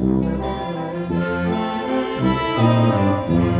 Thank you.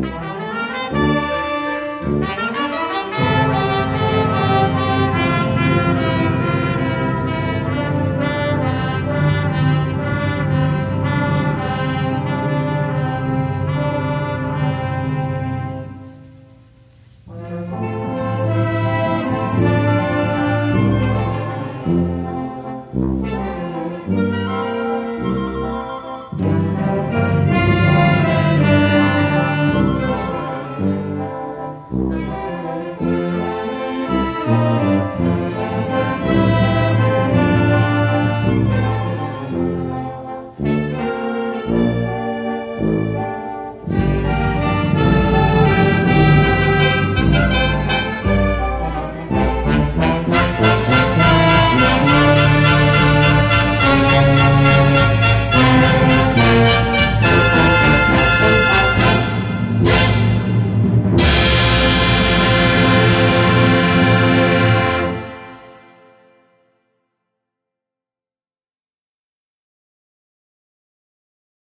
Música